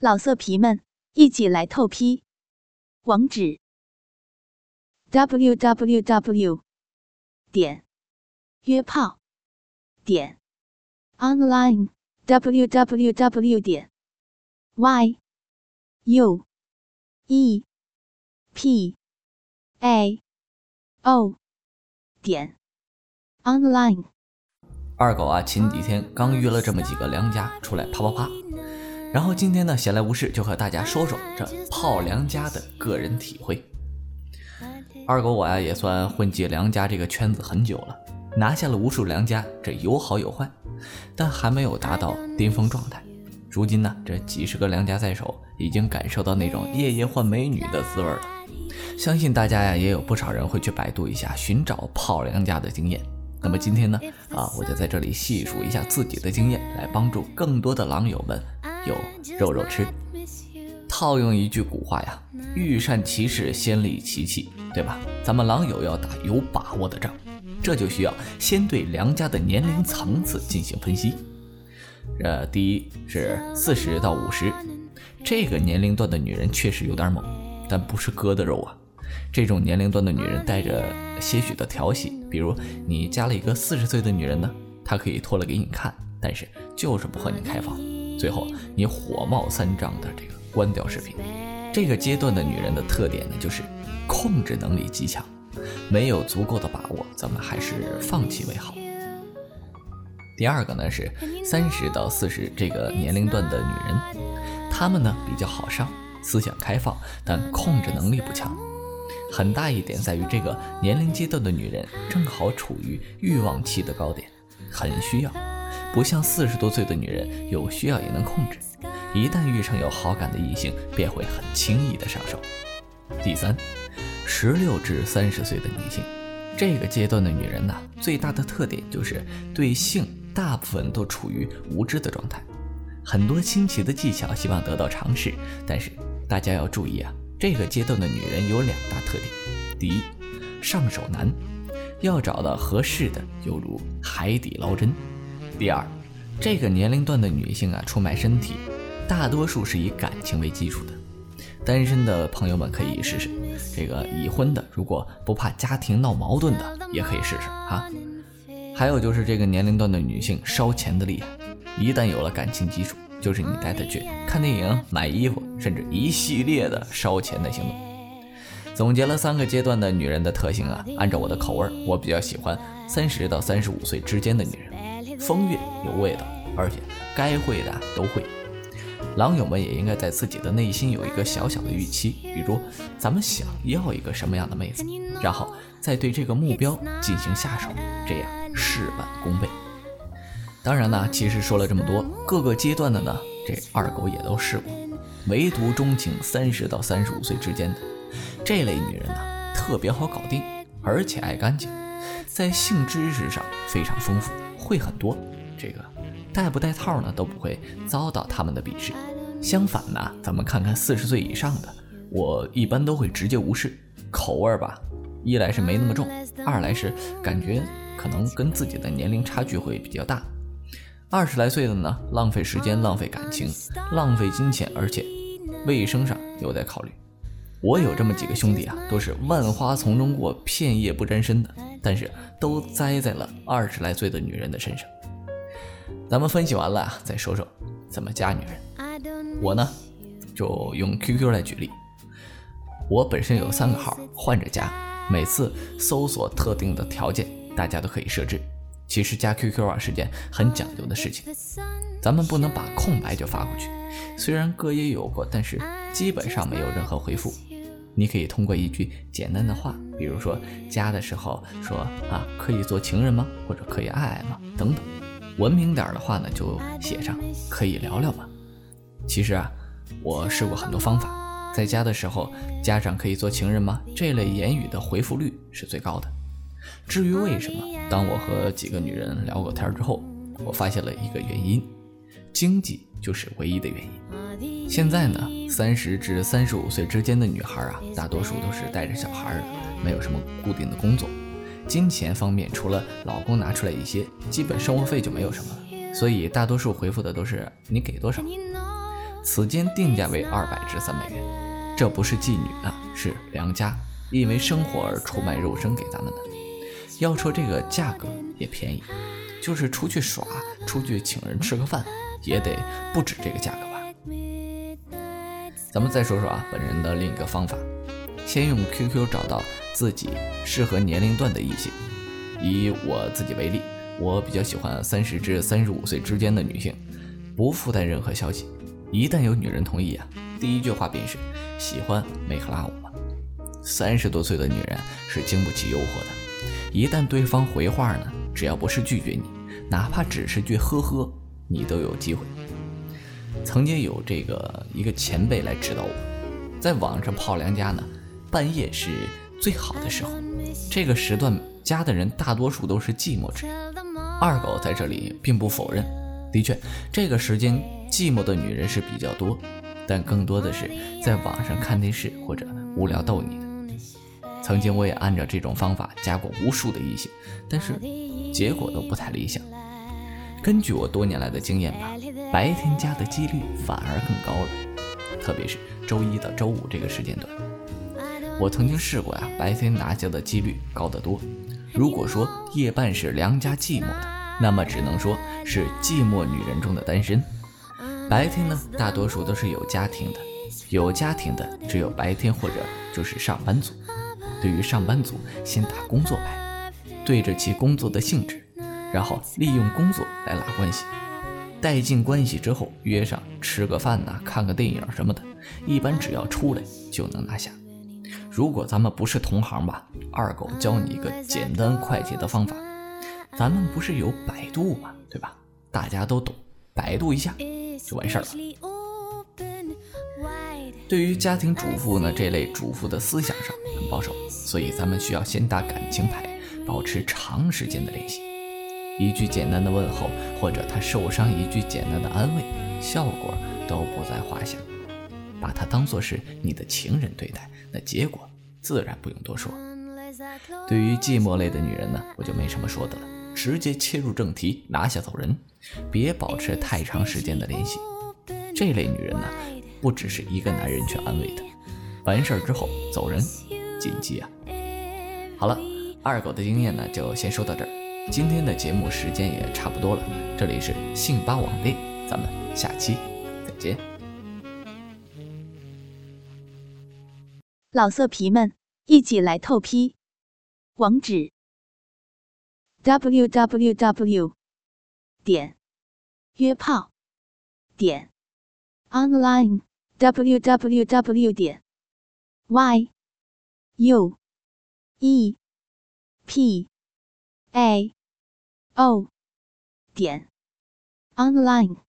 老色皮们，一起来透批！网址：w w w 点约炮点 online w w w 点 y u e p a o 点 online。二狗啊，前几天刚约了这么几个良家出来啪啪啪。然后今天呢，闲来无事就和大家说说这泡良家的个人体会。二狗我呀也算混迹良家这个圈子很久了，拿下了无数良家，这有好有坏，但还没有达到巅峰状态。如今呢，这几十个良家在手，已经感受到那种夜夜换美女的滋味了。相信大家呀也有不少人会去百度一下，寻找泡良家的经验。那么今天呢，啊，我就在这里细数一下自己的经验，来帮助更多的狼友们。有肉肉吃，套用一句古话呀，欲善其事，先利其器，对吧？咱们狼友要打有把握的仗，这就需要先对梁家的年龄层次进行分析。呃，第一是四十到五十，这个年龄段的女人确实有点猛，但不是割的肉啊。这种年龄段的女人带着些许的调戏，比如你加了一个四十岁的女人呢，她可以脱了给你看，但是就是不和你开房。最后，你火冒三丈的这个关掉视频。这个阶段的女人的特点呢，就是控制能力极强，没有足够的把握，咱们还是放弃为好。第二个呢是三十到四十这个年龄段的女人，她们呢比较好上，思想开放，但控制能力不强。很大一点在于这个年龄阶段的女人正好处于欲望期的高点，很需要。不像四十多岁的女人，有需要也能控制，一旦遇上有好感的异性，便会很轻易的上手。第三，十六至三十岁的女性，这个阶段的女人呢，最大的特点就是对性大部分都处于无知的状态，很多新奇的技巧希望得到尝试，但是大家要注意啊，这个阶段的女人有两大特点：第一，上手难，要找到合适的犹如海底捞针。第二，这个年龄段的女性啊，出卖身体，大多数是以感情为基础的。单身的朋友们可以试试，这个已婚的如果不怕家庭闹矛盾的，也可以试试啊。还有就是这个年龄段的女性烧钱的厉害，一旦有了感情基础，就是你带她去看电影、买衣服，甚至一系列的烧钱的行动。总结了三个阶段的女人的特性啊，按照我的口味，我比较喜欢三十到三十五岁之间的女人。风韵有味道，而且该会的都会。狼友们也应该在自己的内心有一个小小的预期，比如咱们想要一个什么样的妹子，然后再对这个目标进行下手，这样事半功倍。当然呢，其实说了这么多，各个阶段的呢，这二狗也都试过，唯独钟情三十到三十五岁之间的这类女人呢，特别好搞定，而且爱干净，在性知识上非常丰富。会很多，这个带不带套呢都不会遭到他们的鄙视。相反呢，咱们看看四十岁以上的，我一般都会直接无视。口味吧，一来是没那么重，二来是感觉可能跟自己的年龄差距会比较大。二十来岁的呢，浪费时间、浪费感情、浪费金钱，而且卫生上有待考虑。我有这么几个兄弟啊，都是万花丛中过，片叶不沾身的。但是都栽在了二十来岁的女人的身上。咱们分析完了，再说说怎么加女人。我呢，就用 QQ 来举例。我本身有三个号，换着加，每次搜索特定的条件，大家都可以设置。其实加 QQ 啊是件很讲究的事情，咱们不能把空白就发过去。虽然哥也有过，但是基本上没有任何回复。你可以通过一句简单的话，比如说加的时候说啊，可以做情人吗？或者可以爱爱吗？等等。文明点的话呢，就写上可以聊聊吗？其实啊，我试过很多方法，在加的时候加上可以做情人吗？这类言语的回复率是最高的。至于为什么，当我和几个女人聊过天之后，我发现了一个原因，经济就是唯一的原因。现在呢，三十至三十五岁之间的女孩啊，大多数都是带着小孩的，没有什么固定的工作，金钱方面除了老公拿出来一些，基本生活费就没有什么了。所以大多数回复的都是你给多少。此间定价为二百至三百元。这不是妓女啊，是良家，因为生活而出卖肉身给咱们的。要说这个价格也便宜，就是出去耍、出去请人吃个饭，也得不止这个价格吧。咱们再说说啊，本人的另一个方法，先用 QQ 找到自己适合年龄段的异性。以我自己为例，我比较喜欢三十至三十五岁之间的女性，不附带任何消息。一旦有女人同意啊，第一句话便是喜欢美克拉我吗？三十多岁的女人是经不起诱惑的，一旦对方回话呢，只要不是拒绝你，哪怕只是句呵呵，你都有机会。曾经有这个一个前辈来指导我，在网上泡良家呢，半夜是最好的时候，这个时段。家的人大多数都是寂寞之人，二狗在这里并不否认。的确，这个时间寂寞的女人是比较多，但更多的是在网上看电视或者无聊逗你的。曾经我也按照这种方法加过无数的异性，但是结果都不太理想。根据我多年来的经验吧，白天加的几率反而更高了，特别是周一到周五这个时间段。我曾经试过呀，白天拿下的几率高得多。如果说夜半是良家寂寞的，那么只能说是寂寞女人中的单身。白天呢，大多数都是有家庭的，有家庭的只有白天或者就是上班族。对于上班族，先打工作牌，对着其工作的性质，然后利用工作来拉关系，带进关系之后约上吃个饭呐，看个电影什么的，一般只要出来就能拿下。如果咱们不是同行吧，二狗教你一个简单快捷的方法。咱们不是有百度吗？对吧？大家都懂，百度一下就完事儿了。对于家庭主妇呢，这类主妇的思想上很保守，所以咱们需要先打感情牌，保持长时间的联系。一句简单的问候，或者他受伤一句简单的安慰，效果都不在话下。把他当做是你的情人对待，那结果自然不用多说。对于寂寞类的女人呢，我就没什么说的了，直接切入正题，拿下走人，别保持太长时间的联系。这类女人呢，不只是一个男人去安慰的，完事儿之后走人，谨记啊。好了，二狗的经验呢，就先说到这儿。今天的节目时间也差不多了，这里是信吧网店，咱们下期再见。老色皮们，一起来透批！网址：w w w 点约炮点 online w w w 点 y u e p a o 点 online。